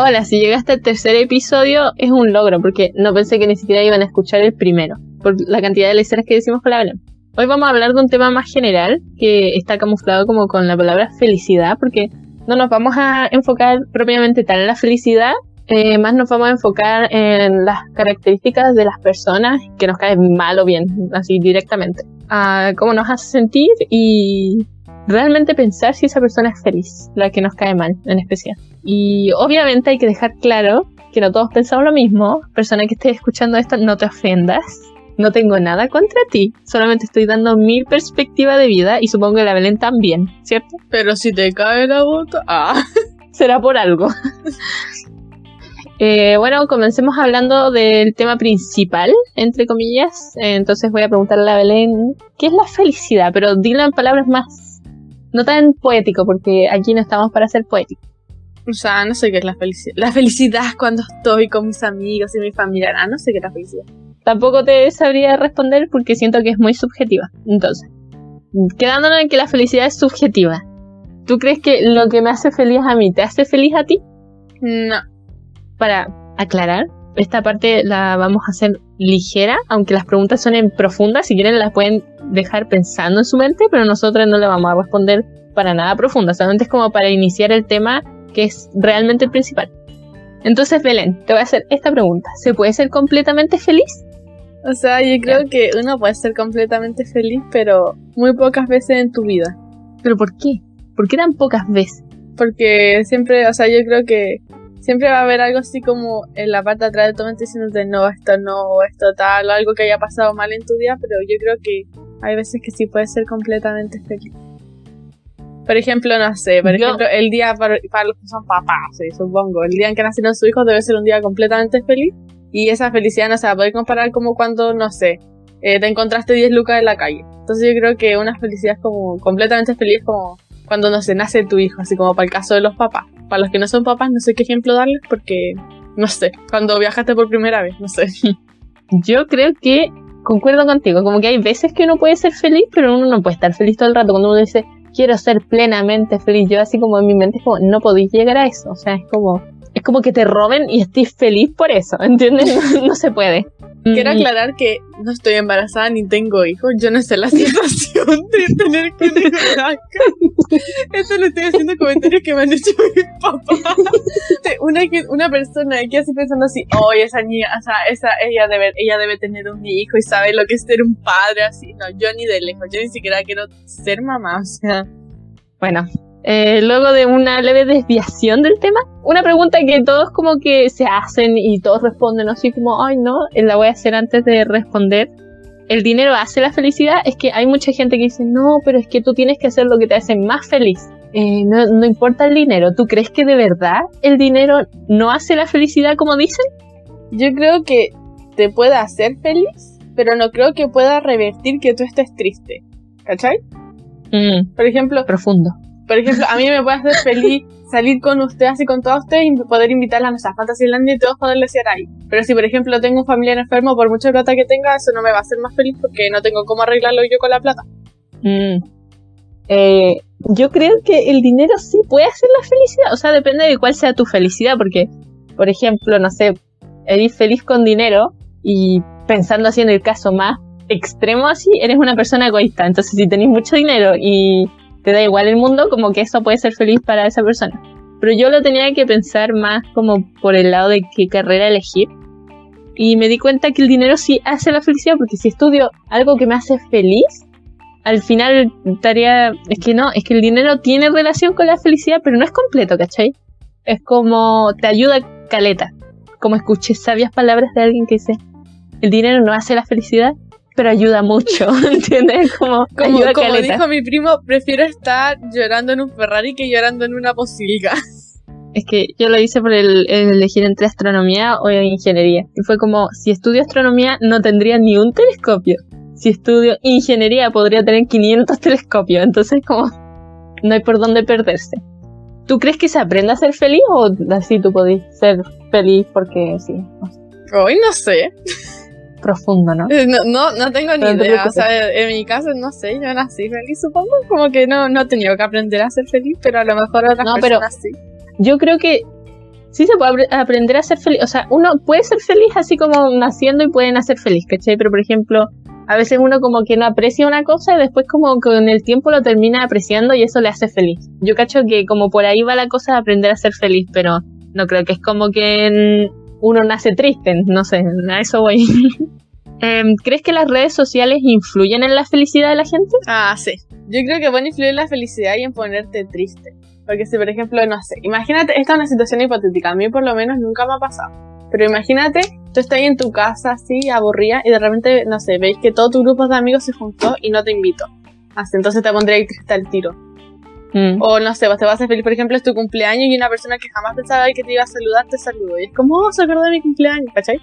Hola, si llegaste al tercer episodio es un logro, porque no pensé que ni siquiera iban a escuchar el primero, por la cantidad de lecciones que decimos con la. Hoy vamos a hablar de un tema más general, que está camuflado como con la palabra felicidad, porque no nos vamos a enfocar propiamente tal en la felicidad, eh, más nos vamos a enfocar en las características de las personas que nos caen mal o bien, así directamente. A cómo nos hace sentir y realmente pensar si esa persona es feliz, la que nos cae mal en especial. Y obviamente hay que dejar claro que no todos pensamos lo mismo. Persona que esté escuchando esto, no te ofendas. No tengo nada contra ti, solamente estoy dando mi perspectiva de vida y supongo que la Belén también, ¿cierto? Pero si te cae la bota, ah. Será por algo. Eh, bueno, comencemos hablando del tema principal, entre comillas. Entonces voy a preguntarle a Belén, ¿qué es la felicidad? Pero dilo en palabras más, no tan poético, porque aquí no estamos para ser poéticos. O sea, no sé qué es la felicidad. La felicidad es cuando estoy con mis amigos y mi familia. Ah, no sé qué es la felicidad. Tampoco te sabría responder porque siento que es muy subjetiva. Entonces, quedándonos en que la felicidad es subjetiva. ¿Tú crees que lo que me hace feliz a mí te hace feliz a ti? No. Para aclarar, esta parte la vamos a hacer ligera, aunque las preguntas son en profundas, si quieren las pueden dejar pensando en su mente, pero nosotros no le vamos a responder para nada profunda, solamente es como para iniciar el tema que es realmente el principal. Entonces, Belén, te voy a hacer esta pregunta. ¿Se puede ser completamente feliz? O sea, yo creo que uno puede ser completamente feliz, pero muy pocas veces en tu vida. ¿Pero por qué? ¿Por qué tan pocas veces? Porque siempre, o sea, yo creo que siempre va a haber algo así como en la parte de atrás de tu mente diciéndote no, esto no, esto tal, o algo que haya pasado mal en tu día, pero yo creo que hay veces que sí puedes ser completamente feliz. Por ejemplo, no sé, por ejemplo, el día para, los que son papás, supongo, el día en que nacieron sus hijos debe ser un día completamente feliz y esa felicidad no se va a poder comparar como cuando, no sé, eh, te encontraste 10 lucas en la calle. Entonces yo creo que una felicidad como completamente feliz como cuando, no sé, nace tu hijo, así como para el caso de los papás. Para los que no son papás, no sé qué ejemplo darles porque, no sé, cuando viajaste por primera vez, no sé. Yo creo que concuerdo contigo, como que hay veces que uno puede ser feliz, pero uno no puede estar feliz todo el rato. Cuando uno dice, quiero ser plenamente feliz. Yo así como en mi mente es como, no podéis llegar a eso. O sea, es como, es como que te roben y estés feliz por eso, ¿entiendes? No, se puede. Quiero aclarar que no estoy embarazada ni tengo hijos. Yo no sé la situación de tener que acá. Esto lo estoy haciendo comentarios que me han hecho mis papás. Una, una persona que así pensando así, oh, esa niña, o sea, esa, ella debe, ella debe tener un hijo y sabe lo que es ser un padre así. No, yo ni de lejos, yo ni siquiera quiero ser mamá, o sea. Bueno, eh, luego de una leve desviación del tema, una pregunta que todos como que se hacen y todos responden así como, ay no, eh, la voy a hacer antes de responder. ¿El dinero hace la felicidad? Es que hay mucha gente que dice, no, pero es que tú tienes que hacer lo que te hace más feliz. Eh, no, no importa el dinero. ¿Tú crees que de verdad el dinero no hace la felicidad como dicen? Yo creo que te puede hacer feliz, pero no creo que pueda revertir que tú estés triste. ¿Cachai? Mm, Por ejemplo, profundo. Por ejemplo, a mí me puede hacer feliz salir con usted, así con todos ustedes, y poder invitarla a nuestra Fantasylandia y todos poderle hacer ahí. Pero si, por ejemplo, tengo un familiar enfermo, por mucha plata que tenga, eso no me va a hacer más feliz porque no tengo cómo arreglarlo yo con la plata. Mm. Eh, yo creo que el dinero sí puede hacer la felicidad. O sea, depende de cuál sea tu felicidad, porque, por ejemplo, no sé, eres feliz con dinero y pensando así en el caso más extremo así, eres una persona egoísta. Entonces, si tenés mucho dinero y te da igual el mundo, como que eso puede ser feliz para esa persona. Pero yo lo tenía que pensar más como por el lado de qué carrera elegir. Y me di cuenta que el dinero sí hace la felicidad, porque si estudio algo que me hace feliz, al final estaría... Es que no, es que el dinero tiene relación con la felicidad, pero no es completo, ¿cachai? Es como te ayuda caleta. Como escuché sabias palabras de alguien que dice, el dinero no hace la felicidad, pero ayuda mucho, ¿entiendes? Como, Como, ayuda como dijo mi primo, prefiero estar llorando en un Ferrari que llorando en una posilga. Es que yo lo hice por el, el elegir entre astronomía o ingeniería. Y fue como, si estudio astronomía no tendría ni un telescopio. Si estudio ingeniería podría tener 500 telescopios. Entonces como, no hay por dónde perderse. ¿Tú crees que se aprende a ser feliz o así tú podés ser feliz porque sí? No sé. Hoy no sé. profundo, ¿no? Eh, No, no, no tengo ni No te idea. O sea, en mi caso, no sé, yo nací feliz, supongo. Como que no, no he tenido que aprender a ser feliz, pero a lo mejor otras No, pero- personas sí. Yo creo que sí se puede apre- aprender a ser feliz. O sea, uno puede ser feliz así como naciendo y puede nacer feliz, ¿cachai? Pero por ejemplo, a veces uno como que no aprecia una cosa y después como con el tiempo lo termina apreciando y eso le hace feliz. Yo cacho que como por ahí va la cosa de aprender a ser feliz, pero no creo que es como que uno nace triste, no sé, a eso voy. Em, ¿Crees que las redes sociales influyen en la felicidad de la gente? Ah, sí. Yo creo que puede influir en la felicidad y en ponerte triste. Porque si, por ejemplo, no sé, imagínate, esta es una situación hipotética, a mí por lo menos nunca me ha pasado. Pero imagínate, tú estás ahí en tu casa así, aburrida, y de repente, no sé, veis que todo tu grupo de amigos se juntó y no te invitó. Así, entonces te pondría triste al tiro. Mm. O no sé, vos te vas a feliz, por ejemplo, es tu cumpleaños y una persona que jamás pensaba que te iba a saludar te saludó. Y es como, oh, se acordó de mi cumpleaños, ¿cachai?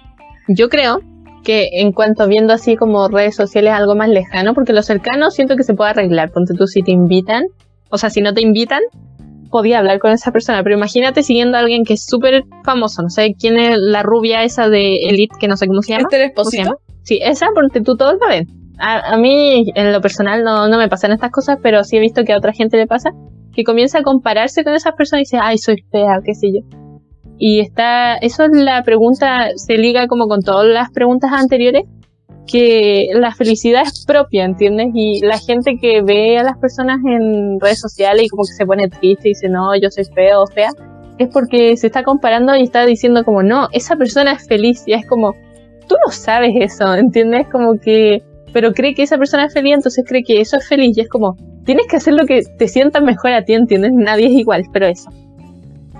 Yo creo que en cuanto viendo así como redes sociales algo más lejano, porque lo cercano siento que se puede arreglar. Ponte tú si te invitan, o sea, si no te invitan, podía hablar con esa persona, pero imagínate siguiendo a alguien que es súper famoso, no sé quién es la rubia esa de Elite, que no sé cómo se llama. Este ¿Cómo se llama? Sí, esa, porque tú todos la ven. A, a mí, en lo personal, no, no me pasan estas cosas, pero sí he visto que a otra gente le pasa, que comienza a compararse con esas personas y dice, ay, soy fea, qué sé yo. Y está, eso es la pregunta, se liga como con todas las preguntas anteriores, que la felicidad es propia, ¿entiendes? Y la gente que ve a las personas en redes sociales y como que se pone triste y dice, no, yo soy feo o fea, es porque se está comparando y está diciendo como, no, esa persona es feliz. Y es como, tú no sabes eso, ¿entiendes? Como que, pero cree que esa persona es feliz, entonces cree que eso es feliz. Y es como, tienes que hacer lo que te sientas mejor a ti, ¿entiendes? Nadie es igual, pero eso.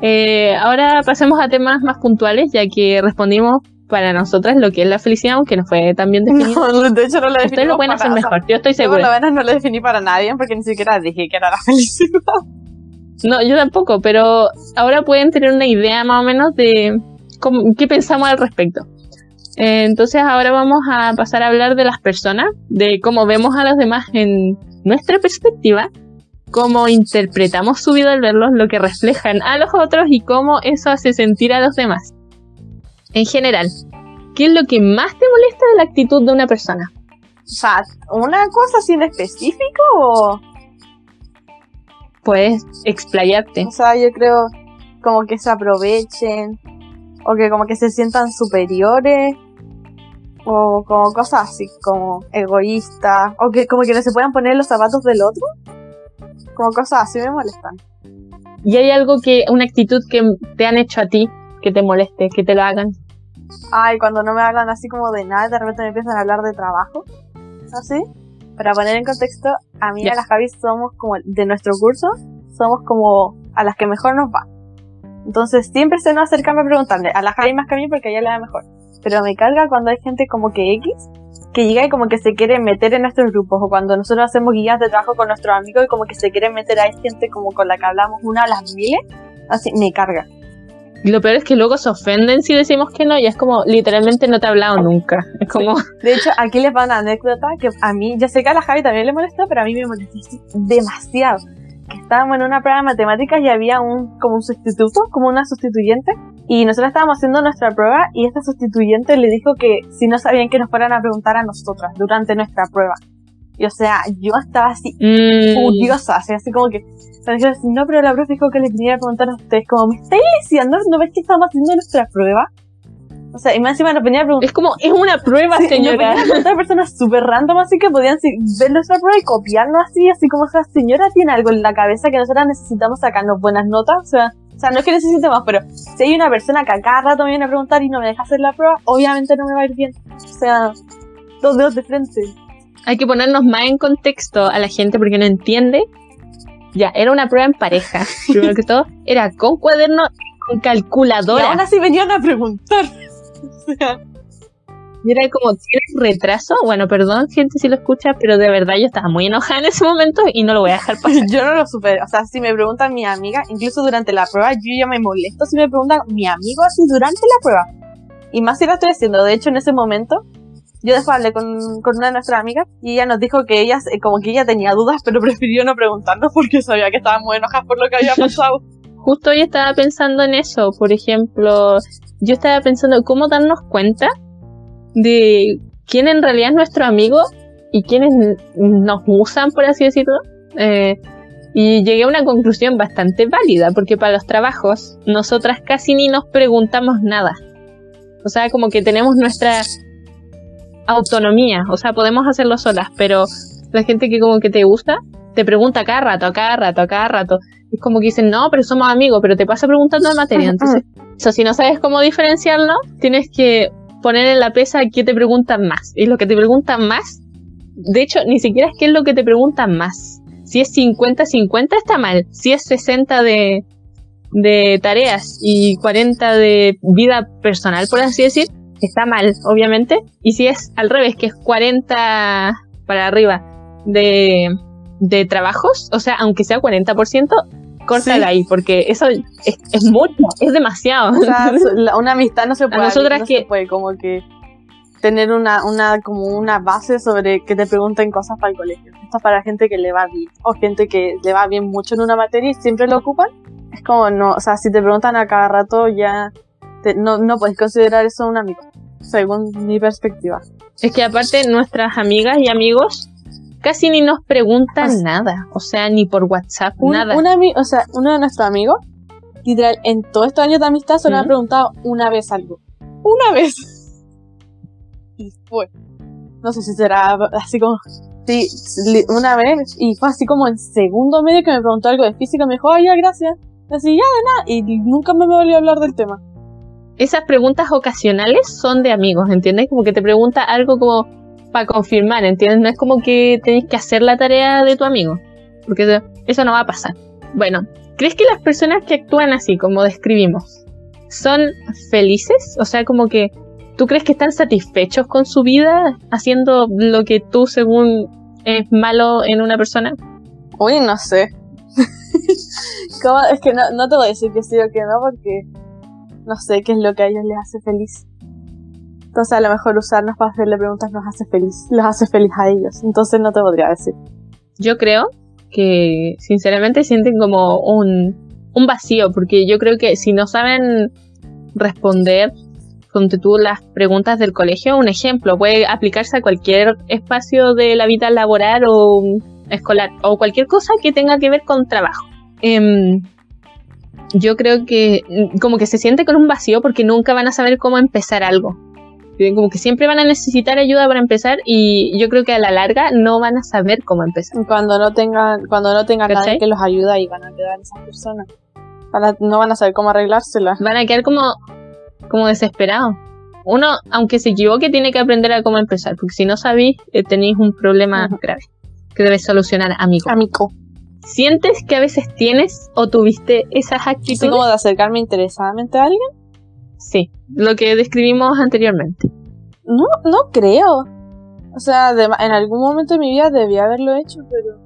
Eh, ahora pasemos a temas más puntuales, ya que respondimos para nosotras lo que es la felicidad, aunque no fue tan bien definido. No, de hecho no lo Ustedes lo pueden hacer para- o sea, mejor, yo estoy Yo por lo segura. menos no lo definí para nadie porque ni siquiera dije que era la felicidad. No, yo tampoco, pero ahora pueden tener una idea más o menos de cómo, qué pensamos al respecto. Entonces ahora vamos a pasar a hablar de las personas, de cómo vemos a los demás en nuestra perspectiva, cómo interpretamos su vida al verlos, lo que reflejan a los otros y cómo eso hace sentir a los demás. En general, ¿qué es lo que más te molesta de la actitud de una persona? O sea, ¿una cosa así en específico o...? Puedes explayarte. O sea, yo creo como que se aprovechen o que como que se sientan superiores o como cosas así como egoístas o que como que no se puedan poner los zapatos del otro. Como cosas así me molestan. ¿Y hay algo que, una actitud que te han hecho a ti, que te moleste, que te lo hagan? Ay, cuando no me hablan así como de nada, de repente me empiezan a hablar de trabajo. Así. Para poner en contexto, a mí y a la Javi somos como de nuestro curso, somos como a las que mejor nos va. Entonces siempre se nos acercan a preguntarle, a la Javi más que a mí porque a ella le da mejor. Pero me carga cuando hay gente como que X, que llega y como que se quiere meter en nuestros grupos, o cuando nosotros hacemos guías de trabajo con nuestros amigos y como que se quieren meter a gente como con la que hablamos una a las miles, así me carga. Lo peor es que luego se ofenden si decimos que no, y es como, literalmente no te he hablado nunca. Es como, De hecho, aquí les va una anécdota que a mí, yo sé que a la Javi también le molesta, pero a mí me molesta demasiado. Que estábamos en una prueba de matemáticas y había un, como un sustituto, como una sustituyente, y nosotros estábamos haciendo nuestra prueba y esta sustituyente le dijo que si no sabían que nos fueran a preguntar a nosotras durante nuestra prueba. Y o sea, yo estaba así mm, furiosa, así, así como que, así, no, pero la profe dijo que les viniera a preguntar a ustedes, como, ¿me estáis diciendo? ¿No ves que estamos haciendo nuestra prueba? O sea, y más encima nos venía a preguntar es como, es una prueba, Sí, señora. preguntar personas súper random, así que podían sí, ver nuestra prueba y copiarnos así, así como esa señora tiene algo en la cabeza que nosotras necesitamos sacarnos buenas notas, o sea, o sea, no es que necesitemos, pero si hay una persona que a cada rato me viene a preguntar y no me deja hacer la prueba, obviamente no me va a ir bien. O sea, dos dedos de frente. Hay que ponernos más en contexto a la gente porque no entiende. Ya, era una prueba en pareja. Primero que todo, era con cuaderno y con Y aún calculadora. así venían a preguntar. O sea, Y era como, ¿tienes retraso? Bueno, perdón, gente, si lo escucha, pero de verdad yo estaba muy enojada en ese momento y no lo voy a dejar pasar. yo no lo supero. O sea, si me preguntan mi amiga, incluso durante la prueba, yo ya me molesto si me preguntan mi amigo así durante la prueba. Y más si la estoy haciendo. De hecho, en ese momento, yo después hablé con, con una de nuestras amigas y ella nos dijo que ella, eh, como que ella tenía dudas, pero prefirió no preguntarnos porque sabía que estábamos enojadas por lo que había pasado. Justo hoy estaba pensando en eso. Por ejemplo, yo estaba pensando cómo darnos cuenta de quién en realidad es nuestro amigo y quiénes nos usan, por así decirlo. Eh, y llegué a una conclusión bastante válida, porque para los trabajos nosotras casi ni nos preguntamos nada. O sea, como que tenemos nuestra autonomía, o sea, podemos hacerlo solas, pero la gente que como que te gusta te pregunta cada rato, cada rato, cada rato. Es como que dicen, no, pero somos amigos, pero te pasa preguntando de materia. Entonces, eso, si no sabes cómo diferenciarlo, tienes que poner en la pesa qué te preguntan más. Y lo que te preguntan más, de hecho, ni siquiera es qué es lo que te preguntan más. Si es 50-50 está mal. Si es 60 de, de tareas y 40 de vida personal, por así decir, está mal, obviamente. Y si es al revés, que es 40 para arriba de, de trabajos, o sea, aunque sea 40%, córtala Sí. ahí, porque eso es, es mucho, es demasiado. O sea, una amistad no se puede, nosotras no que- se puede como que tener una, una, como una base sobre que te pregunten cosas para el colegio. Esto es para gente que le va bien, o gente que le va bien mucho en una materia y siempre lo ocupan. Es como, no, o sea, si te preguntan a cada rato ya te- no, no puedes considerar eso un amigo, según mi perspectiva. Es que aparte nuestras amigas y amigos casi ni nos preguntan O sea- nada, o sea, ni por WhatsApp, Un, nada. o sea, uno de nuestros amigos, literal, en todos estos años de amistad solo me ha ¿Mm? preguntado una vez algo. Una vez. Y fue. No sé si será así como. Sí, una vez, y fue así como en segundo medio que me preguntó algo de física, me dijo, ay, ya, gracias. Y así, ya, de nada, y nunca me volvió a hablar del tema. Esas preguntas ocasionales son de amigos, ¿entiendes? Como que te pregunta algo como para confirmar, ¿entiendes? No es como que tenés que hacer la tarea de tu amigo, porque eso- no va a pasar. Bueno, ¿crees que las personas que actúan así, como describimos, son felices? O sea, como que tú crees que están satisfechos con su vida haciendo lo que tú según es malo en una persona? Uy, no sé. Es que no te voy a decir que sí o que no, porque no sé qué es lo que a ellos les hace feliz. Entonces, a lo mejor usarnos para hacerle preguntas nos hace feliz, los hace feliz a ellos. Entonces, no te podría decir. Yo creo que sinceramente sienten como un, un vacío, porque yo creo que si no saben responder con tú las preguntas del colegio, un ejemplo, puede aplicarse a cualquier espacio de la vida laboral o escolar, o cualquier cosa que tenga que ver con trabajo. Em, yo creo que como que se siente con un vacío porque nunca van a saber cómo empezar algo. Como que siempre van a necesitar ayuda para empezar y yo creo que a la larga no van a saber cómo empezar. Cuando no tengan, cuando no tengan ¿Cachai? nadie que los ayude, ahí van a quedar esas personas. Van a- no van a saber cómo arreglárselas. van a quedar como, como desesperados. Uno, aunque se equivoque, tiene que aprender a cómo empezar, porque si no sabéis, eh, tenéis un problema Ujú. grave que debes solucionar, amigo. Amigo. ¿Sientes que a veces tienes o tuviste esas actitudes? como de acercarme interesadamente a alguien. Sí, lo que describimos anteriormente. No, no creo. O sea, de- en algún momento de mi vida debía haberlo hecho, pero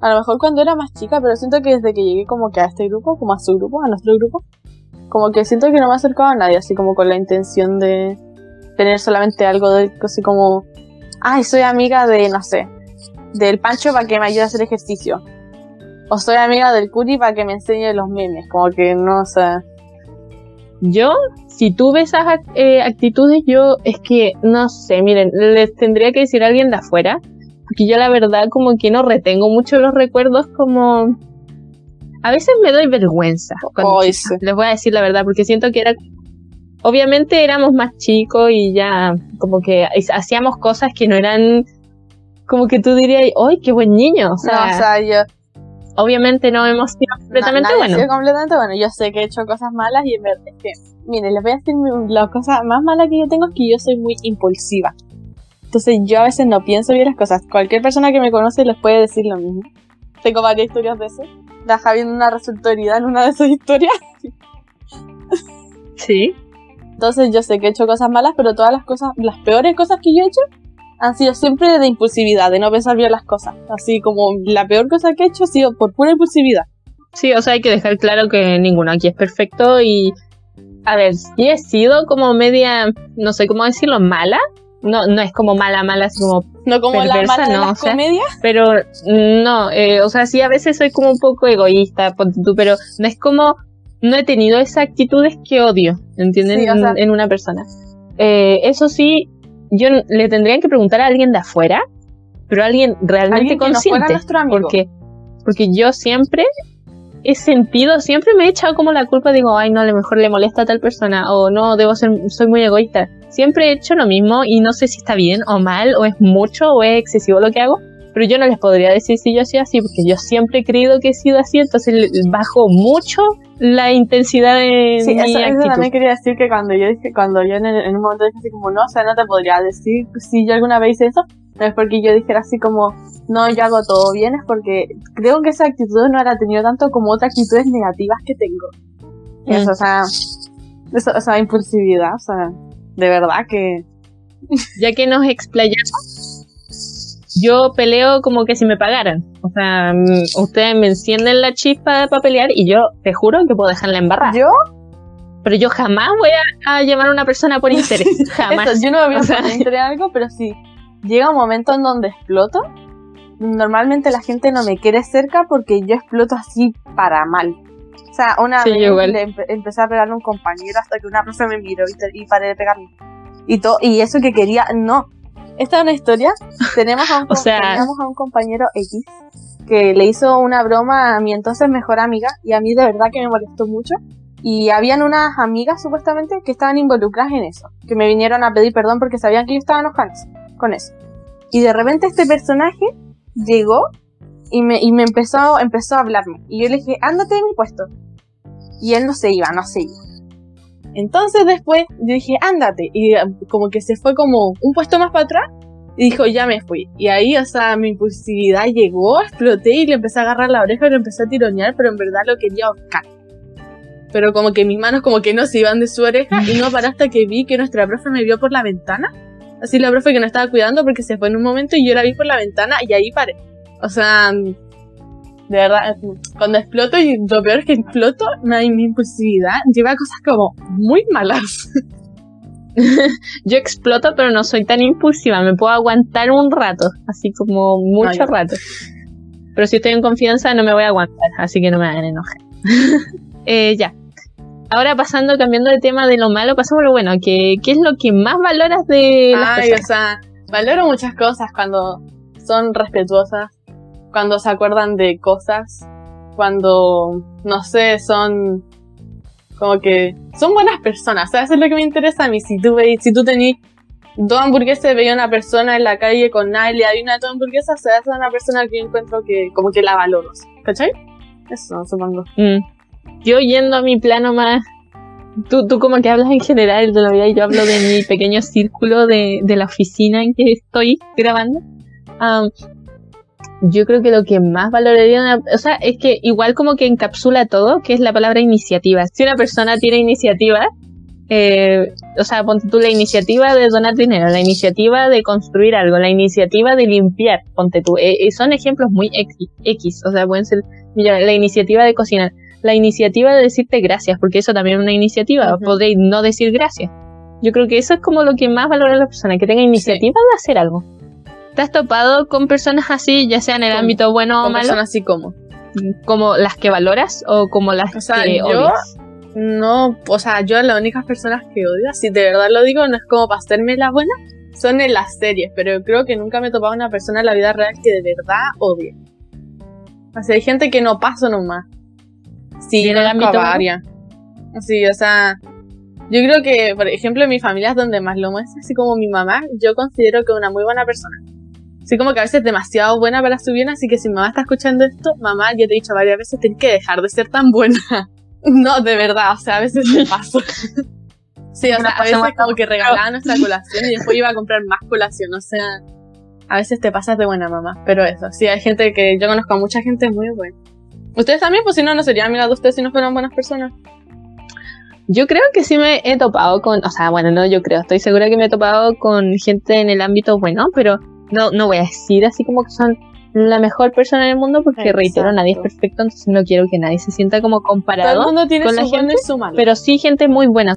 a lo mejor cuando era más chica, pero siento que desde que llegué como que a este grupo, como a su grupo, a nuestro grupo, como que siento que no me he acercado a nadie, así como con la intención de tener solamente algo de, así como, ay, soy amiga de, no sé, del Pancho para que me ayude a hacer ejercicio. O soy amiga del Curi para que me enseñe los memes, como que no, o sea, Yo, si tuve esas eh, actitudes, yo es que, no sé, miren, les tendría que decir a alguien de afuera, porque yo la verdad como que no retengo mucho los recuerdos como... A veces me doy vergüenza. cuando sí. Les voy a decir la verdad, porque siento que era... Obviamente éramos más chicos y ya como que hacíamos cosas que no eran como que tú dirías, ¡ay, qué buen niño! O sea, no, o sea, yo, obviamente no hemos sido completamente ha buenos. sido completamente bueno. Yo sé que he hecho cosas malas y en verdad es que, miren, les voy a decir la cosa más mala que yo tengo es que yo soy muy impulsiva. Entonces yo a veces no pienso bien las cosas. Cualquier persona que me conoce les puede decir lo mismo. Tengo varias historias de eso. La Javi en una resultó herida en una de sus historias. Sí. Entonces yo sé que he hecho cosas malas, pero todas las cosas, las peores cosas que yo he hecho han sido siempre de impulsividad, de no pensar bien las cosas. Así como la peor cosa que he hecho ha sido por pura impulsividad. Sí, o sea, hay que dejar claro que ninguno aquí es perfecto y, a ver, sí he sido como media, no sé cómo decirlo, mala. No, no es como mala, mala, así como, No como la mala de no, las o sea, comedias. pero no, eh, o sea, sí a veces soy como un poco egoísta, tú, pero no es como, no he tenido esas actitudes que odio, ¿entienden? Sí, o sea- en, en una persona. Eh, eso sí, yo le tendría que preguntar a alguien de afuera, pero a alguien realmente Alguien que consciente. amigo. porque, porque yo siempre he sentido, siempre me he echado como la culpa, digo, ay, no, a lo mejor le molesta a tal persona, o no, debo ser, soy muy egoísta. Siempre he hecho lo mismo y no sé si está bien o mal, o es mucho, o es excesivo lo que hago, pero yo no les podría decir si yo hacía así, porque yo siempre he creído que he sido así, entonces bajo mucho la intensidad de Sí, mi eso, eso actitud. también quería decir que cuando yo dije, cuando yo en, el- en un momento dije así como, no, o sea, no te podría decir si yo alguna vez hice eso, no es porque yo dijera así como, no, yo hago todo bien, es porque creo que esa actitud no la he tenido tanto como otras actitudes negativas que tengo. Mm. Eso, o sea, eso, o sea, impulsividad, o sea, de verdad que... ya que nos explayamos, yo peleo como que si me pagaran. O sea, mm, ustedes me encienden la chispa para pelear y yo te juro que puedo dejarla embarrada. Yo, Pero yo jamás voy a, a llamar a una persona por interés. Jamás. eso, yo no me voy a O sea, poner entre algo, pero si llega un momento en donde exploto, normalmente la gente no me quiere cerca porque yo exploto así para mal. O sea, una Sí, vez igual. le empe- empecé a pegarle a un compañero hasta que una profe me miró y, paré de pegarle. Y, to- y eso que quería, no. Esta es una historia. Tenemos a un, O sea- a un compañero X que le hizo una broma a mi entonces mejor amiga y a mí de verdad que me molestó mucho. Y habían unas amigas supuestamente que estaban involucradas en eso, que me vinieron a pedir perdón porque sabían que yo estaba enojada con eso. Y de repente este personaje llegó y me, y me empezó, empezó a hablarme. Y yo le dije, ándate de mi puesto. Y él no se iba, no se iba. Entonces después yo dije, ándate. Y eh, como que se fue como un puesto más para atrás. Y dijo, ya me fui. Y ahí, o sea, mi impulsividad llegó, exploté y le empecé a agarrar la oreja y lo empecé a tironear, pero en verdad lo quería ahorcar. Pero como que mis manos como que no se iban de su oreja y no paré hasta que vi que nuestra profe me vio por la ventana. Así la profe que no estaba cuidando porque se fue en un momento y yo la vi por la ventana y ahí paré. O sea, de verdad, cuando exploto y lo peor es que exploto, mi, mi impulsividad lleva a cosas como muy malas. Yo exploto, pero no soy tan impulsiva. Me puedo aguantar un rato, así como mucho rato. Pero si estoy en confianza, no me voy a aguantar, así que no me hagan enojar. Eh, ya. Ahora pasando, cambiando de tema de lo malo, pasamos a lo bueno. que ¿Qué es lo que más valoras de las Ay, o sea, valoro muchas cosas cuando son respetuosas, cuando se acuerdan de cosas, cuando, no sé, son como que son buenas personas. O sea, eso es lo que me interesa a mí. Si tú veis, si tú tenés dos hamburguesas y veis a una persona en la calle con nada y le hay una de tus hamburguesas, o es una persona que yo encuentro que como que la valoro. ¿Cachai? Eso, supongo. Mm. Yo yendo a mi plano más... Tú, tú como que hablas en general de la vida y yo hablo de mi pequeño círculo de, de la oficina en que estoy grabando. Am, yo creo que lo que más valoraría, una- o sea, es que igual como que encapsula todo, que es la palabra iniciativa. Si una persona tiene iniciativa, eh, o sea, ponte tú la iniciativa de donar dinero, la iniciativa de construir algo, la iniciativa de limpiar, ponte tú. Eh, eh, son ejemplos muy X, X, o sea, pueden ser la iniciativa de cocinar, la iniciativa de decirte gracias, porque eso también es una iniciativa, podréis no decir gracias. Yo creo que eso es como lo que más valora la persona, que tenga iniciativa de hacer algo. ¿Te has topado con personas así, ya sea en el ¿Cómo? ámbito bueno o Con malo, personas así como. como las que valoras o como las O sea, que yo- odias? No, o sea, yo las únicas personas que odio, si de verdad lo digo, no es como para hacerme la buena, son en las series, pero creo que nunca me he topado una persona en la vida real que de verdad odie. O sea, hay gente que no paso nomás. Sí, ¿Y en el ámbito a varias. Sí, o sea, yo creo que, por ejemplo, en mi familia es donde más lo muestra, así como mi mamá, yo considero que es una muy buena persona. Así como que a veces es demasiado buena para su bien, así que si mamá está escuchando esto, mamá, yo te he dicho varias veces, tienes que dejar de ser tan buena. No, de verdad, o sea, a veces me paso. Sí, o sea, a veces como que regalaba nuestra colación y después iba a comprar más colación, o sea, a veces te pasas de buena mamá, pero eso, sí, hay gente que yo conozco a mucha gente muy buena. Ustedes también, pues si no, no serían amigas de ustedes si no fueran buenas personas. Yo creo que sí me he topado con, o sea, bueno, no yo creo, estoy segura que me he topado con gente en el ámbito bueno, pero no, no voy a decir así como que son la mejor persona en el mundo porque Exacto. reitero, nadie es perfecto, entonces no quiero que nadie se sienta como Todo el comparado, mundo tiene con su la gente, y su malo. pero sí gente muy buena.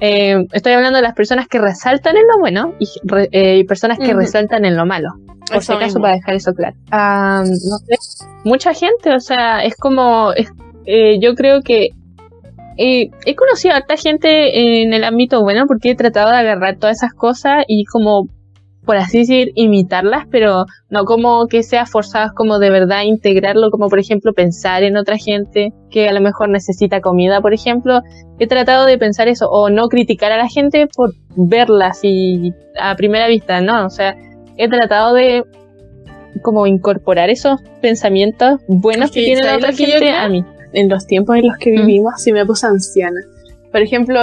Eh, estoy hablando de las personas que resaltan en lo bueno y re- eh, personas que resaltan en lo malo. Por si acaso, mismo. para dejar eso claro. No sé, mucha gente, o sea, es como, es- eh, yo creo que eh, he conocido a harta gente en el ámbito bueno porque he tratado de agarrar todas esas cosas y como, por así decir, imitarlas, pero no como que sea forzado como de verdad integrarlo, como por ejemplo pensar en otra gente que a lo mejor necesita comida, por ejemplo. He tratado de pensar eso, o no criticar a la gente por verla así a primera vista, ¿no? O sea, he tratado de como incorporar esos pensamientos buenos que, tiene la ¿sabes otra gente creo? a mí. En los tiempos en los que Mm. vivimos, sí me puse anciana. Por ejemplo,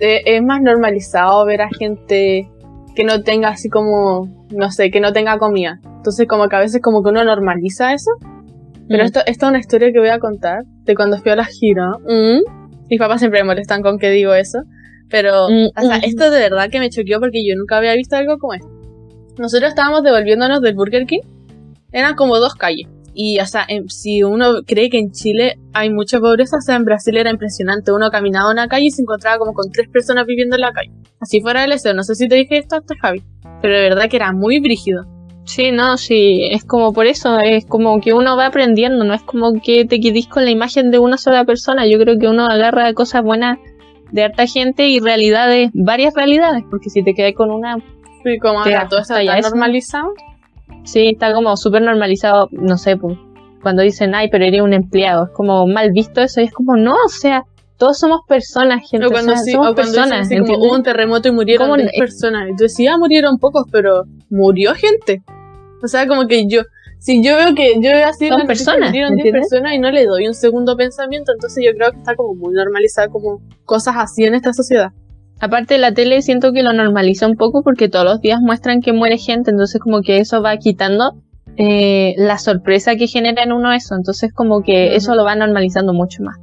eh, es más normalizado ver a gente que no tenga así como, no sé, que no tenga comida. Entonces como que a veces como que uno normaliza eso. Pero Mm. esto, esto es una historia que voy a contar de cuando fui a la gira. Mm. Mis papás siempre me molestan con que digo eso. Pero, Mm, o sea, mm. esto de verdad que me choqueó porque yo nunca había visto algo como esto. Nosotros estábamos devolviéndonos del Burger King. Eran como dos calles. Y, o sea, en- si uno cree que en Chile hay mucha pobreza, o sea, en Brasil era impresionante. Uno caminaba una calle y se encontraba como con tres personas viviendo en la calle. Así fuera del deseo. No sé si te dije esto antes, Javi. Pero de verdad que era muy brígido. Sí, no, sí, es como por eso, es como que uno va aprendiendo, no es como que te quedís con la imagen de una sola persona, yo creo que uno agarra cosas buenas de harta gente y realidades, varias realidades, porque si te quedas con una, Sí, como ahora todo está ya eso. normalizado. Sí, está como súper normalizado, no sé, pues, cuando dicen, ay, pero eres un empleado, es como mal visto eso, y es como, no, o sea, todos somos personas, gente, O cuando, o sea, sí, somos o cuando dicen personas, así como hubo un terremoto y murieron ¿Cómo 10 ne- personas. Y tú decías, ah, murieron pocos, pero murió gente. O sea, como que yo, si yo veo que yo veo así Son personas, murieron 10 ¿entiendes? personas y no le doy un segundo pensamiento, entonces yo creo que está como muy normalizado como cosas así en esta sociedad. Aparte la tele siento que lo normaliza un poco porque todos los días muestran que muere gente, entonces como que eso va quitando eh, la sorpresa que genera en uno eso, entonces como que eso lo va normalizando mucho más.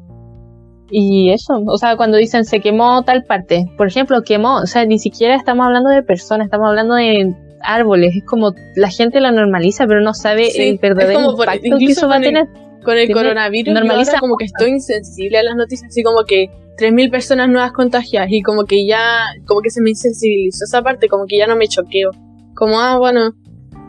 Y eso, o sea, cuando dicen se quemó tal parte, por ejemplo, quemó, o sea, ni siquiera estamos hablando de personas, estamos hablando de árboles, es como la gente lo normaliza, pero no sabe Sí, el verdadero como por- impacto que eso va a con el- tener. Con el coronavirus, normaliza como que estoy insensible a las noticias, así como que 3.000 personas nuevas contagiadas y como que ya, como que se me insensibilizó esa parte, como que ya no me choqueo. Como, ah, bueno,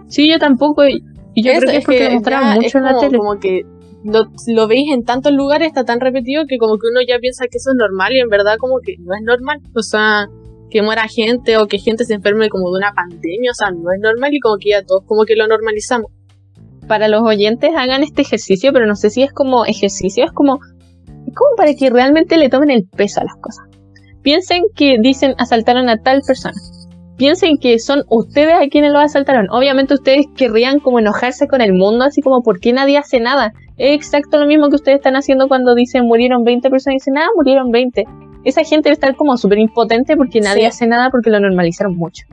Sí, yo tampoco, y yo Eso, creo que es porque lo mostraron ya mucho es en la como, tele. como que lo, lo veis en tantos lugares, está tan repetido que como que uno ya piensa que eso es normal y en verdad como que no es normal. O sea, que muera gente o que gente se enferme como de una pandemia, o sea, no es normal y como que ya todos como que lo normalizamos. para los oyentes hagan este ejercicio, pero no sé si es como ejercicio, es como, es como para que realmente le tomen el peso a las cosas. Piensen que dicen asaltaron a tal persona. Piensen que son ustedes a quienes lo asaltaron. Obviamente ustedes querrían como enojarse con el mundo, así como ¿por qué nadie hace nada? Es exacto lo mismo que ustedes están haciendo cuando dicen murieron 20 personas y dicen, ah, murieron 20. Esa gente debe estar como súper impotente porque nadie Sí. hace nada porque lo normalizaron mucho.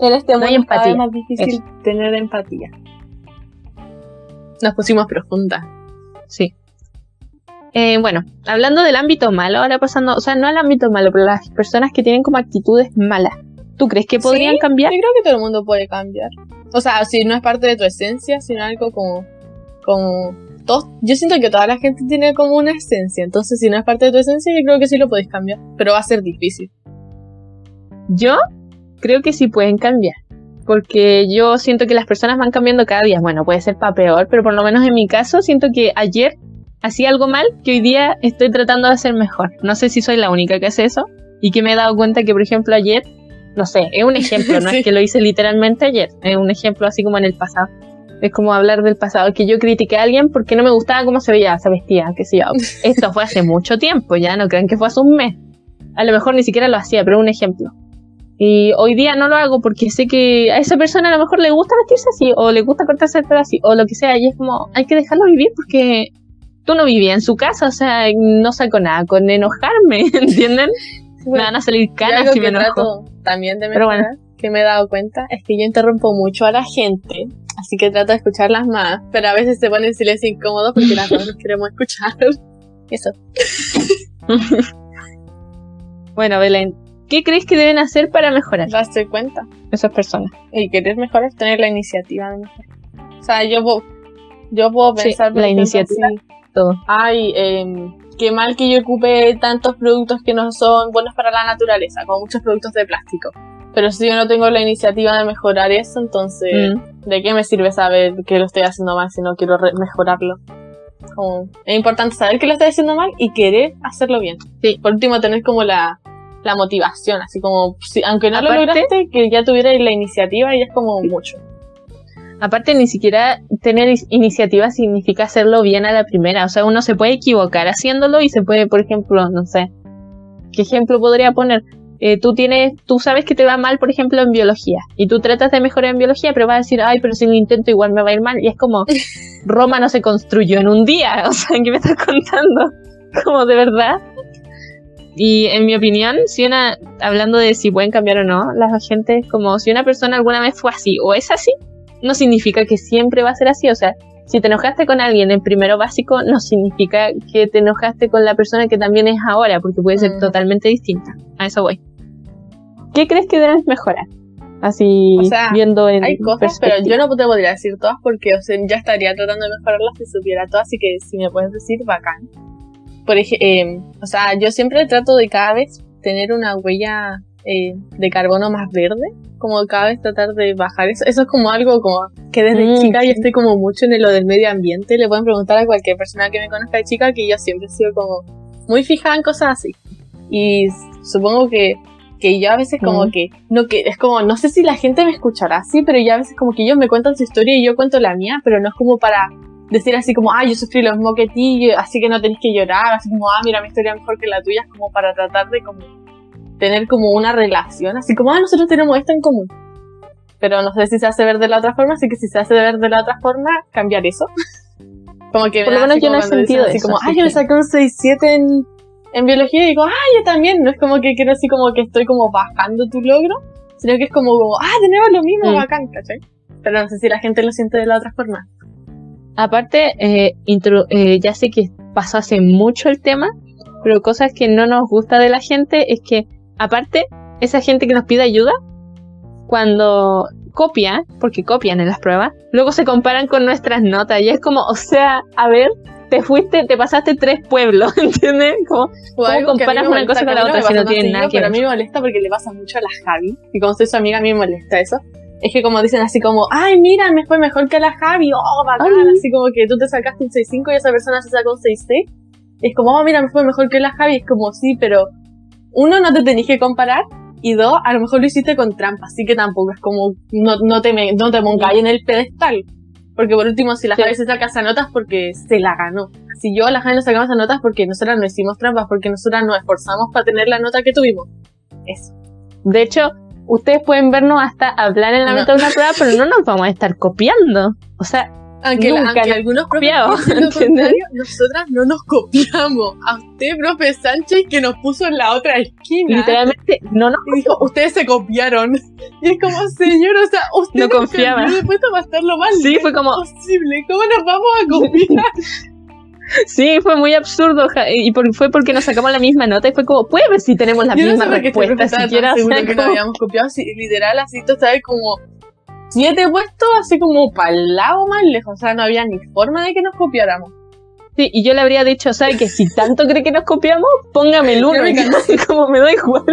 En este No hay empatía. más difícil tener empatía. Nos pusimos profundas. Sí. Eh, bueno, hablando del ámbito malo, ahora pasando, o sea, no al ámbito malo, pero las personas que tienen como actitudes malas. ¿Tú crees que podrían Sí, cambiar? Yo creo que todo el mundo puede cambiar. O sea, si no es parte de tu esencia, sino algo como. como todos, yo siento que toda la gente tiene como una esencia. Entonces, si no es parte de tu esencia, yo creo que sí lo podéis cambiar. Pero va a ser difícil. Yo creo que sí pueden cambiar. Porque yo siento que las personas van cambiando cada día. Bueno, puede ser para peor, pero por lo menos en mi caso siento que ayer hacía algo mal que hoy día estoy tratando de hacer mejor. No sé si soy la única que hace eso. Y que me he dado cuenta que, por ejemplo, ayer, no sé, es un ejemplo, no Sí. es que lo hice literalmente ayer, es un ejemplo así como en el pasado. Es como hablar del pasado, que yo critiqué a alguien porque no me gustaba cómo se veía, se vestía, qué sé yo. Esto fue hace mucho tiempo, ya no crean que fue hace un mes. A lo mejor ni siquiera lo hacía, pero un ejemplo. Y hoy día no lo hago porque sé que a esa persona a lo mejor le gusta vestirse así, o le gusta cortarse el pelo así, o lo que sea, y es como, hay que dejarlo vivir porque tú no vivías en su casa, o sea, no saco nada con enojarme, ¿entienden? Me van a salir algo si me enojo. también de Pero mejorar, que me he dado cuenta, es que yo interrumpo mucho a la gente. Así que trato de escucharlas más. Pero a veces se pone en silencio incómodo porque las dos nos queremos escuchar. Eso. Bueno, Belén, ¿qué crees que deben hacer para mejorar Darse cuenta. esas personas? y querer mejorar, tener la iniciativa de mejorar. O sea, yo, puedo- yo puedo Sí, pensar, por la iniciativa. así, Todo. ay, em, qué mal que yo ocupe tantos productos que no son buenos para la naturaleza, como muchos productos de plástico. Pero si yo no tengo la iniciativa de mejorar eso, entonces, Mm. ¿de qué me sirve saber que lo estoy haciendo mal si no quiero re- mejorarlo? Como, es importante saber que lo estás haciendo mal y querer hacerlo bien. Sí. Por último, tener como la, la motivación, así como, si- aunque no lo lograste, que ya tuvieras la iniciativa y es como mucho. Aparte, ni siquiera tener iniciativa significa hacerlo bien a la primera. O sea, uno se puede equivocar haciéndolo y se puede, por ejemplo, no sé, ¿qué ejemplo podría poner? Eh, tú tienes, tú sabes que te va mal, por ejemplo, en biología, y tú tratas de mejorar en biología, pero vas a decir, ay, pero si lo intento igual me va a ir mal, y es como, Roma no se construyó en un día, o sea, ¿qué me estás contando? Como de verdad. Y en mi opinión, si una, hablando de si pueden cambiar o no, la gente como, si una persona alguna vez fue así o es así, no significa que siempre va a ser así. O sea, si te enojaste con alguien en primero básico, no significa que te enojaste con la persona que también es ahora, porque puede ser Mm. totalmente distinta. A eso voy. ¿Qué crees que debes mejorar? Así, O sea, viendo en Hay cosas, pero yo no te podría decir todas porque o sea, ya estaría tratando de mejorarlas si supiera todas, así que si me puedes decir, bacán. Por ejemplo, o sea, yo siempre trato de cada vez tener una huella eh, de carbono más verde, como cada vez tratar de bajar eso. Eso es como algo como que desde Mm, chica yo estoy como mucho en lo del medio ambiente. Le pueden preguntar a cualquier persona que me conozca de chica que yo siempre he sido como muy fijada en cosas así. Y supongo que que yo a veces como Mm. que, no que, es como, no sé si la gente me escuchará así, pero yo a veces como que ellos me cuentan su historia y yo cuento la mía, pero no es como para decir así como, ah, yo sufrí lo mismo que ti, así que no tenés que llorar, así como, ah, mira, mi historia es mejor que la tuya, es como para tratar de como tener como una relación, así como, ah, nosotros tenemos esto en común. Pero no sé si se hace ver de la otra forma, así que si se hace ver de la otra forma, cambiar eso. Como que Por lo menos yo como no he dicen sentido así eso, como, así ah, yo me que- saqué un 6-7 en, en biología y digo, ah, yo también. No es como que quiero así como que estoy como bajando tu logro, sino que es como, como ah, tenemos lo mismo, Mm. bacán, ¿cachai? Pero no sé si la gente lo siente de la otra forma. Aparte, eh, intro- eh, ya sé que pasó hace mucho el tema, pero cosas que no nos gusta de la gente es que, aparte, esa gente que nos pide ayuda, cuando copia, porque copian en las pruebas, luego se comparan con nuestras notas y es como, o sea, a ver, te fuiste, te pasaste tres pueblos, ¿entiendes? Como, ¿Cómo comparas una cosa con la otra si no tienen nada que Pero a mí me molesta porque le pasa mucho a la Javi. Y como soy su amiga, a mí me molesta eso. Es que como dicen así como, ay, mira, me fue mejor que a la Javi, oh, bacán. Ay. Así como que tú te sacaste un 6.5 y esa persona se sacó un 6.6. Es como, oh, mira, me fue mejor que la Javi. Es como, sí, pero uno, no te tenés que comparar. Y dos, a lo mejor lo hiciste con trampa. Así que tampoco es como, no, no te, me, no te pongáis en el pedestal. Porque por último, si la Sí. Javi se saca esas notas porque se la ganó. Si yo, la Javi nos sacamos esas notas porque nosotras no hicimos trampas, porque nosotras nos esforzamos para tener la nota que tuvimos. Eso. De hecho, ustedes pueden vernos hasta hablar en la No. meta de una prueba, pero no nos vamos a estar copiando. O sea, Aunque, Nunca aunque nos algunos copiado, nosotras no nos copiamos. A usted, profe Sánchez, que nos puso en la otra esquina. literalmente no nos Y dijo, ustedes se copiaron. Y es como, señor, o sea, usted No confiaba. después de pasarlo mal. Sí, fue como, posible. ¿Cómo nos vamos a copiar? Sí, fue muy absurdo. Y por- fue porque nos sacamos la misma nota y fue como, puede ver si tenemos la Yo no misma sé respuesta siquiera. seguro que no habíamos copiado. Si, literal, así tú sabes como siete puestos, así como para el lado más lejos. O sea, no había ni forma de que nos copiáramos. Sí, y yo le habría dicho, ¿sabe que si tanto cree que nos copiamos, póngame el uno. Me como me da igual.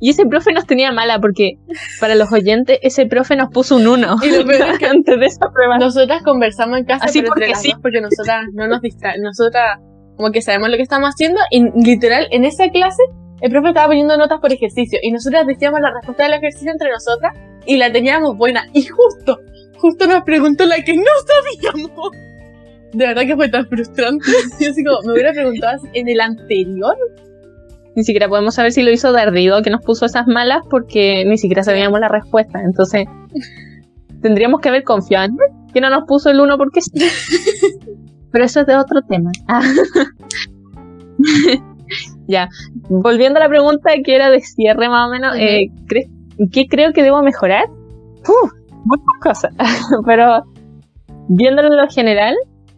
Y ese profe nos tenía mala porque, para los oyentes, ese profe nos puso un uno Y lo peor es que antes de esa prueba. Nosotras conversamos en casa Así pero entre porque las sí. dos porque nosotras no nos distraemos. Nosotras como que sabemos lo que estamos haciendo y literal en esa clase el profe estaba poniendo notas por ejercicio y nosotras decíamos la respuesta del ejercicio entre nosotras y la teníamos buena y justo, justo nos preguntó la que no sabíamos. De verdad que fue tan frustrante. Yo así como, me hubiera preguntado en el anterior. Ni siquiera podemos saber si lo hizo de ardido que nos puso esas malas porque ni siquiera sabíamos la respuesta. Entonces, tendríamos que haber confiado en que no nos puso el uno porque sí. Pero eso es de otro tema. Ah. ya, volviendo a la pregunta que era de cierre más o menos, eh, ¿crees- ¿qué creo que debo mejorar? Uf, muchas cosas. Pero viéndolo en lo general,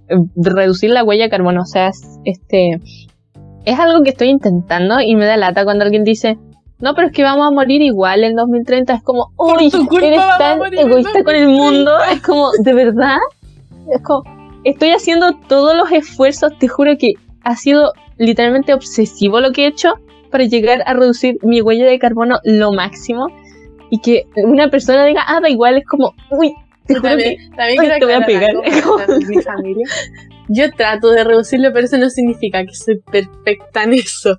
eh, reducir la huella de carbono, o sea, es- este es algo que estoy intentando y me da lata cuando alguien dice, no, pero es que vamos a morir igual en 2030. Es como, uy, eres tan egoísta con el 2030". mundo. Es como, de verdad, es como, estoy haciendo todos los esfuerzos, te juro que ha sido literalmente obsesivo lo que he hecho para llegar a reducir mi huella de carbono lo máximo y que una persona diga, ah, da igual, es como, uy, te juro que También, también Ay, quiero te voy a pegar. mi familia. Yo trato de reducirlo, pero eso no significa que soy perfecta en eso.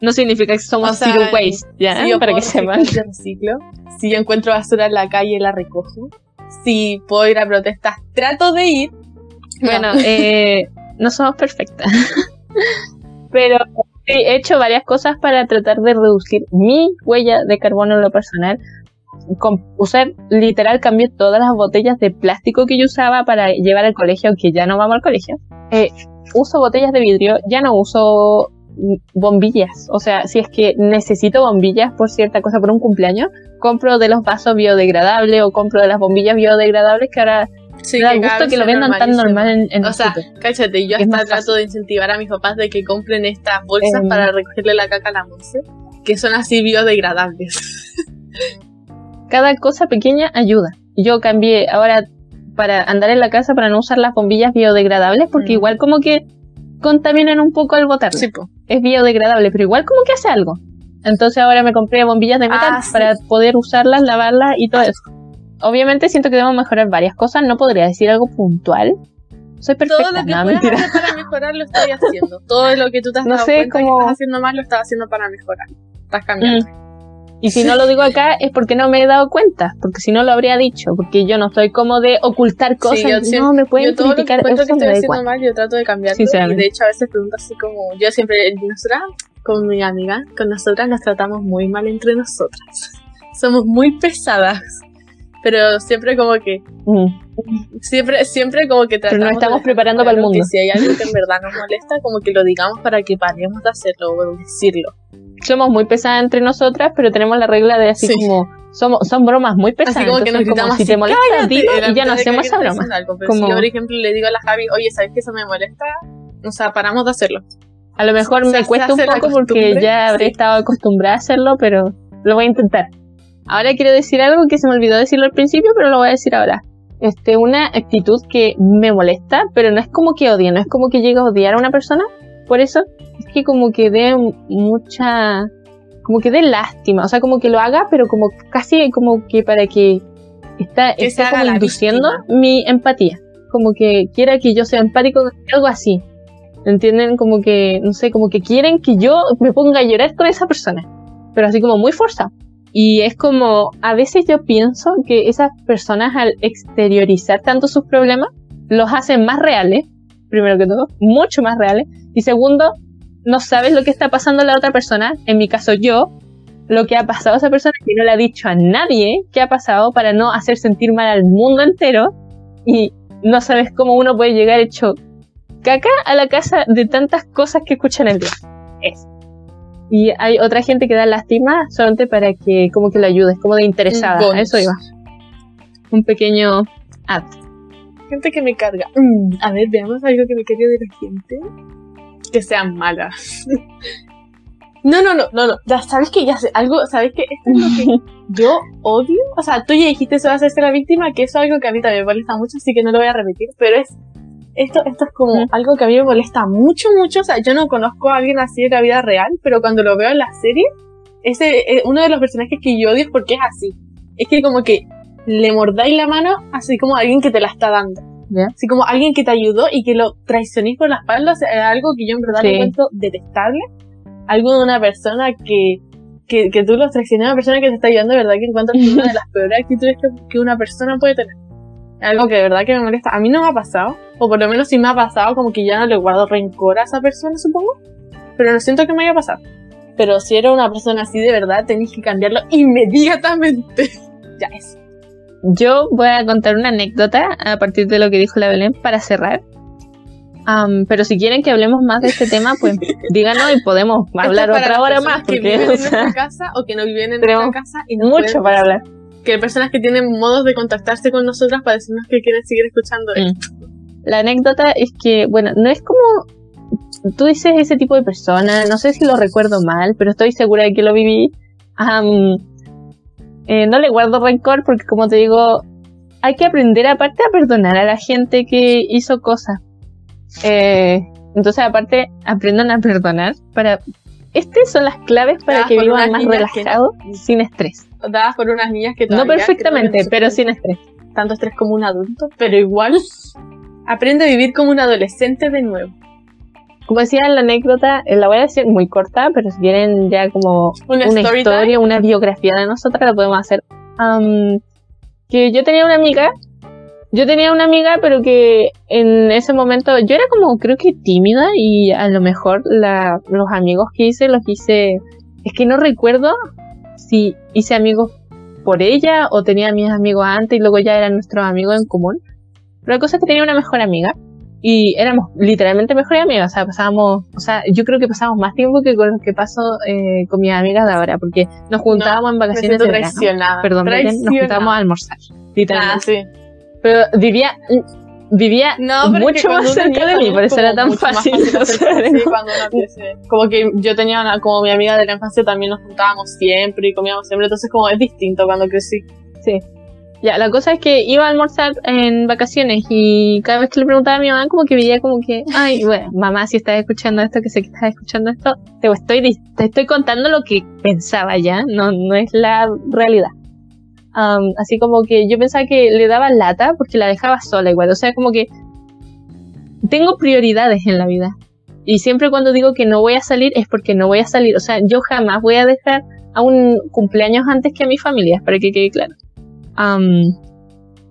No significa que somos O sea, zero waste, ¿ya? Si yo Para que sepan. reciclo. Si yo encuentro basura en la calle, la recojo. Si puedo ir a protestas, trato de ir. Bueno, eh, no somos perfectas. Pero he hecho varias cosas para tratar de reducir mi huella de carbono en lo personal. Con usar, literal, cambié todas las botellas de plástico que yo usaba para llevar al colegio, aunque ya no vamos al colegio. Eh, uso botellas de vidrio, ya no uso mm, bombillas. O sea, si es que necesito bombillas por cierta cosa, por un cumpleaños, compro de los vasos biodegradables o compro de las bombillas biodegradables que ahora Sí, me da que gusto que lo vendan tan normal en, en O sea. Cállate, yo hasta trato fácil. de incentivar a mis papás de que compren estas bolsas Em. para recogerle la caca a la Monse, que son así biodegradables. cada cosa pequeña ayuda. Yo cambié ahora para andar en la casa para no usar las bombillas biodegradables porque Mm. igual como que contaminan un poco al botarlas. Sí. Es biodegradable, pero igual como que hace algo. Entonces ahora me compré bombillas de metal Ah, sí. para poder usarlas, lavarlas y todo eso. Obviamente siento que debemos mejorar varias cosas, no podría decir algo puntual. Soy perfecta, Todo lo que no, mentira. hacer para mejorar lo estoy haciendo. Todo lo que tú te has No dado sé, cuenta como- que estás haciendo mal lo estás haciendo para mejorar. Estás cambiando. Y si no lo digo acá es porque no me he dado cuenta, porque si no lo habría dicho, porque yo no estoy como de ocultar cosas. Sí, yo no, siempre- me pueden yo todo lo que criticar, encuentro que eso me estoy haciendo mal, yo trato de cambiarlo. Y Sinceramente. de hecho, a veces pregunto así como, yo siempre, nosotras, con mi amiga, con nosotras nos tratamos muy mal entre nosotras. Somos muy pesadas. Pero siempre como que, Mm. siempre, siempre como que Pero tratamos nos de estamos dejar preparando para el mundo. Que si hay algo que en verdad nos molesta, como que lo digamos para que paremos de hacerlo o de decirlo. somos muy pesadas entre nosotras, pero tenemos la regla de así Sí. como somos son bromas muy pesadas. Así como que nos gritamos si te molesta, dilo y ya no de hacemos esa broma. algo. Pero Como- si yo, por ejemplo, le digo a la Javi, oye, ¿sabes que eso me molesta? O sea, paramos de hacerlo. A lo mejor se me hace- cuesta un poco porque ya habré sí. estado acostumbrada a hacerlo, pero lo voy a intentar. Ahora quiero decir algo que se me olvidó decirlo al principio, pero lo voy a decir ahora. Este, una actitud que me molesta, pero no es como que odie, no es como que llegue a odiar a una persona. Por eso es que como que dé mucha, como que dé lástima, o sea, como que lo haga, pero como casi como que para que está, Que haga como induciendo víctima. mi empatía, como que quiera que yo sea empático, algo así. ¿Entienden? Como que, no sé, como que quieren que yo me ponga a llorar con esa persona. Pero así como muy forzado. Y es como, a veces yo pienso que esas personas al exteriorizar tanto sus problemas, los hacen más reales, primero que todo, mucho más reales. Y segundo, no sabes lo que está pasando la otra persona, en mi caso yo, lo que ha pasado a esa persona que no le ha dicho a nadie qué ha pasado para no hacer sentir mal al mundo entero. Y no sabes cómo uno puede llegar hecho caca a la casa de tantas cosas que escuchan el día. Y hay otra gente que da lástima solamente para que como que lo ayudes, como de interesada. bonus. A eso iba. Un pequeño ad. Gente que me carga. Mm, a ver, veamos algo que me cargue de la gente. Que sean malas. No, no, no, no, no. Ya sabes que ya sé algo, sabes que esto es lo que yo odio. O sea, tú ya dijiste eso de hacerse la víctima, que eso es algo que a mí también me molesta mucho, así que no lo voy a repetir, pero es esto, esto es como Ujú. algo que a mí me molesta mucho, mucho. O sea, yo no conozco a alguien así en la vida real, pero cuando lo veo en la serie, ese es uno de los personajes que yo odio es porque es así. Es que como que le mordáis la mano así como a alguien que te la está dando. ¿Ya? Así como alguien que te ayudó y que lo traicionéis por la espalda, o sea, es algo que yo en verdad Sí. lo encuentro detestable. Algo de una persona que, que, que tú los traiciones a una persona que te está ayudando, de verdad que encuentro una de las peores actitudes que, que una persona puede tener. Algo que de verdad que me molesta. A mí no me ha pasado, o por lo menos si me ha pasado, como que ya no le guardo rencor a esa persona, supongo. Pero no siento que me haya pasado. Pero si era una persona así de verdad, tenéis que cambiarlo inmediatamente. ya es. Yo voy a contar una anécdota a partir de lo que dijo la Belén para cerrar. Am, pero si quieren que hablemos más de este tema, pues díganos y podemos hablar otra hora más, que porque viven o en nuestra sea, casa o que no viven en nuestra casa y no mucho para hablar. Que hay personas que tienen modos de contactarse con nosotras para decirnos que quieren seguir escuchando Mm. esto. La anécdota es que, bueno, no es como tú dices ese tipo de persona, no sé si lo recuerdo mal, pero estoy segura de que lo viví. Eh, no le guardo rencor porque, como te digo, hay que aprender aparte a perdonar a la gente que hizo cosas. Eh, entonces, aparte, aprendan a perdonar para... Estas son las claves para que vivan más que- relajados, sin estrés. Dadas por unas niñas que No perfectamente, que pero sin estrés. tanto estrés como un adulto, pero igual. Aprende a vivir como un adolescente de nuevo. Como decía en la anécdota, eh, la voy a decir muy corta, pero si quieren ya como Una historia, time. una biografía de nosotras, la podemos hacer. Am, que yo tenía una amiga, yo tenía una amiga, pero que en ese momento yo era como, creo que tímida y a lo mejor la, los amigos que hice los hice, es que no recuerdo si hice amigos por ella o tenía mis amigos antes y luego ya eran nuestros amigos en común. Pero la cosa es que tenía una mejor amiga y éramos literalmente mejores amigas, o sea, pasábamos, o sea, yo creo que pasamos más tiempo que con lo que paso eh, con mis amigas de ahora, porque nos juntábamos en Me vacaciones siento de verano. traicionada. Perdón, nos juntábamos a almorzar, Ah, literalmente. sí. Pero vivía, vivía No, mucho más cerca de mí, por eso es era tan fácil. algo. sí, cuando uno. Como que yo tenía una, como mi amiga de la infancia también nos juntábamos siempre y comíamos siempre, entonces como es distinto cuando crecí. Sí. Ya, la cosa es que iba a almorzar en vacaciones y cada vez que le preguntaba a mi mamá, como que veía como que, ay, bueno, mamá, si estás escuchando esto, que sé que estás escuchando esto, te estoy, te estoy contando lo que pensaba ya, no, no es la realidad. Am, así como que yo pensaba que le daba lata porque la dejaba sola igual, o sea, como que tengo prioridades en la vida. Y siempre cuando digo que no voy a salir es porque no voy a salir, o sea, yo jamás voy a dejar a un cumpleaños antes que a mi familia, para que quede claro. Am,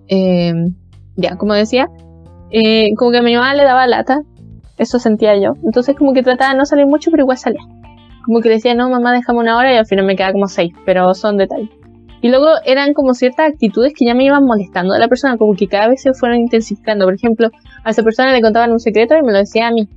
eh, ya, como decía, eh, como que a mi mamá le daba lata, eso sentía yo. Entonces como que trataba de no salir mucho, pero igual salía. Como que decía, no, mamá, déjame una hora y al final me quedaba como seis, pero son detalles. Y luego eran como ciertas actitudes que ya me iban molestando de la persona, como que cada vez se fueron intensificando. Por ejemplo, a esa persona le contaban un secreto y me lo decía a mí.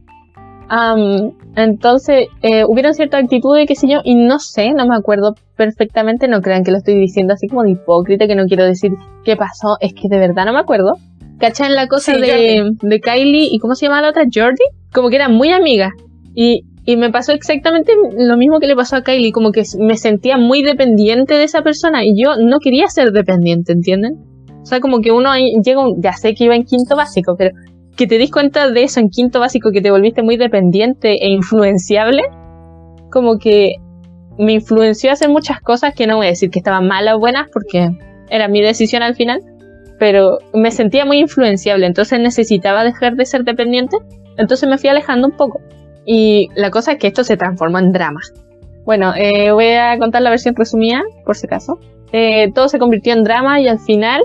Am, entonces, eh, hubieron ciertas actitudes, qué sé yo, y no sé, no me acuerdo perfectamente, no crean que lo estoy diciendo así como de hipócrita, que no quiero decir qué pasó, es que de verdad no me acuerdo. ¿Cachan la cosa Sí, de, de Kylie y cómo se llama la otra? Jordi, como que eran muy amigas. Y, y me pasó exactamente lo mismo que le pasó a Kylie, como que me sentía muy dependiente de esa persona y yo no quería ser dependiente, ¿entienden? O sea, como que uno llega, un- ya sé que iba en quinto básico, pero que te dis cuenta de eso en quinto básico, que te volviste muy dependiente e influenciable, como que me influenció a hacer muchas cosas que no voy a decir que estaban malas o buenas porque era mi decisión al final, pero me sentía muy influenciable, entonces necesitaba dejar de ser dependiente, entonces me fui alejando un poco. Y la cosa es que esto se transformó en drama. Bueno, eh, voy a contar la versión resumida, por si acaso. Eh, todo se convirtió en drama y al final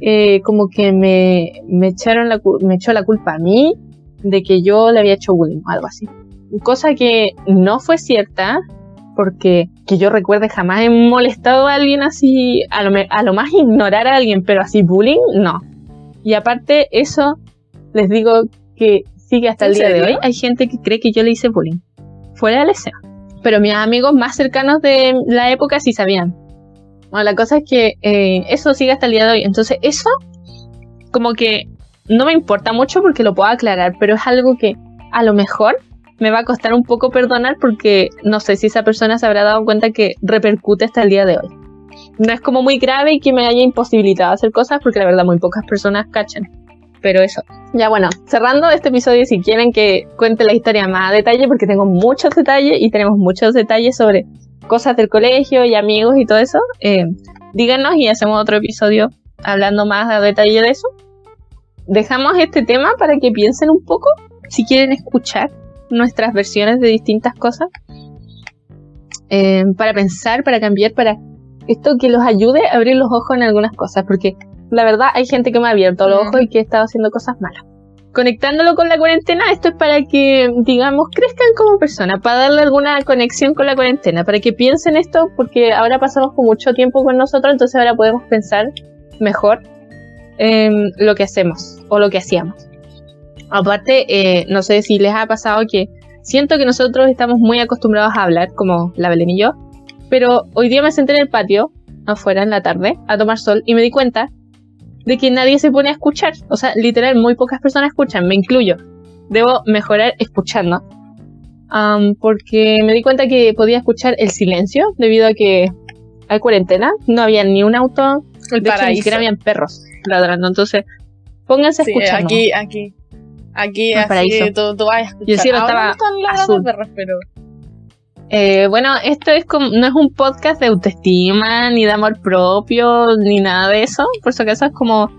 eh, como que me, me echaron la, me echó la culpa a mí de que yo le había hecho bullying o algo así. Cosa que no fue cierta, porque que yo recuerde jamás he molestado a alguien así, a lo, a lo más ignorar a alguien, pero así bullying, no. Y aparte eso, les digo que sigue hasta el ¿En día de hoy. Hay gente que cree que yo le hice bullying. Fuera del deseo. Pero mis amigos más cercanos de la época sí sabían. Bueno, la cosa es que eh, eso sigue hasta el día de hoy. Entonces eso, como que no me importa mucho porque lo puedo aclarar, pero es algo que a lo mejor me va a costar un poco perdonar porque no sé si esa persona se habrá dado cuenta que repercute hasta el día de hoy. No es como muy grave y que me haya imposibilitado hacer cosas porque la verdad muy pocas personas cachan. Pero eso. Ya bueno, cerrando este episodio, si quieren que cuente la historia más a detalle, porque tengo muchos detalles y tenemos muchos detalles sobre cosas del colegio y amigos y todo eso, eh, díganos y hacemos otro episodio hablando más a detalle de eso. Dejamos este tema para que piensen un poco, si quieren escuchar nuestras versiones de distintas cosas, eh, para pensar, para cambiar, para esto que los ayude a abrir los ojos en algunas cosas, porque la verdad hay gente que me ha abierto los ojos y que ha estado haciendo cosas malas. Conectándolo con la cuarentena, esto es para que, digamos, crezcan como personas, para darle alguna conexión con la cuarentena, para que piensen esto, porque ahora pasamos mucho tiempo con nosotros, entonces ahora podemos pensar mejor en lo que hacemos o lo que hacíamos. Aparte, eh, no sé si les ha pasado que siento que nosotros estamos muy acostumbrados a hablar, como la Belén y yo, pero hoy día me senté en el patio, afuera en la tarde, a tomar sol y me di cuenta de que nadie se pone a escuchar. O sea, literal, muy pocas personas escuchan, me incluyo. Debo mejorar escuchando. Am, porque me di cuenta que podía escuchar el silencio debido a que hay cuarentena, no había ni un auto, El de hecho, ni siquiera habían perros ladrando. Entonces, pónganse a Sí, escuchar. aquí, aquí. Aquí, El así, paraíso. tú, tú vas a escuchar. Y el cielo Ahora estaba no están ladrando azul. perros, pero... Eh, bueno, esto es como, no es un podcast de autoestima, ni de amor propio, ni nada de eso. Por si acaso es como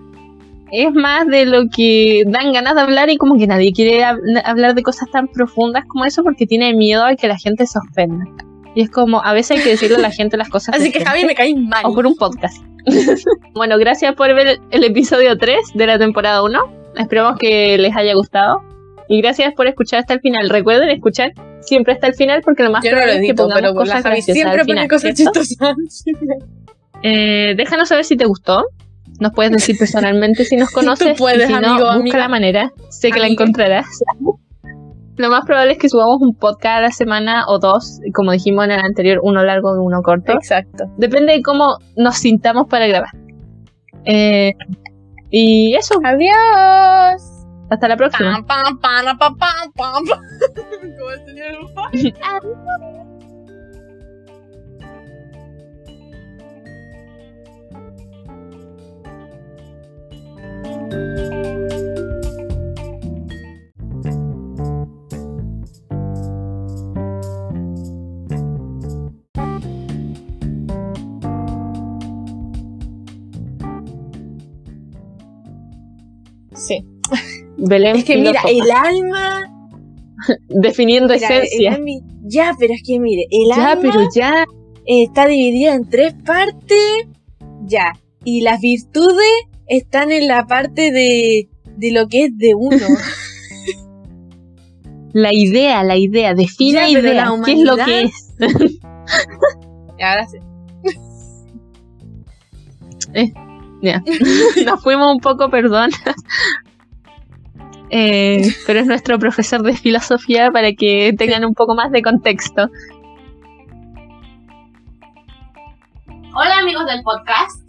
es más de lo que dan ganas de hablar y como que nadie quiere hab- hablar de cosas tan profundas como eso porque tiene miedo a que la gente se ofenda. Y es como, a veces hay que decirle a la gente las cosas. Así que. Javi me caí mal. O por un podcast. bueno, gracias por ver el episodio 3 de la temporada 1. Esperamos que les haya gustado. Y gracias por escuchar hasta el final. Recuerden escuchar siempre hasta el final porque lo más Yo no lo probable es que pongamos pero cosas graciosas siempre al final, cosas chistosas. Eh, déjanos saber si te gustó. Nos puedes decir personalmente si nos conoces. Tú puedes, y si no, amigo, busca amiga. la manera. Sé que la encontrarás. Lo más probable es que subamos un podcast a la semana o dos, como dijimos en el anterior, uno largo y uno corto. Exacto. Depende de cómo nos sintamos para grabar. Eh, y eso, Adiós. Hasta la próxima. Pam, pam, pam, pam, pam, pam. Como el señor Ufa. Sí. Belén Es que mira, el alma. definiendo Mira, el esencia. ya, pero es que mire, el Ya, alma pero ya. eh, está dividido en tres partes. Ya. Y las virtudes están en la parte de, de lo que es de uno. La idea, la idea, define Ya, idea. ¿Qué es lo que es? Y ahora sí. Nos fuimos un poco, perdón. Eh, pero es nuestro profesor de filosofía para que tengan un poco más de contexto. Hola amigos del podcast.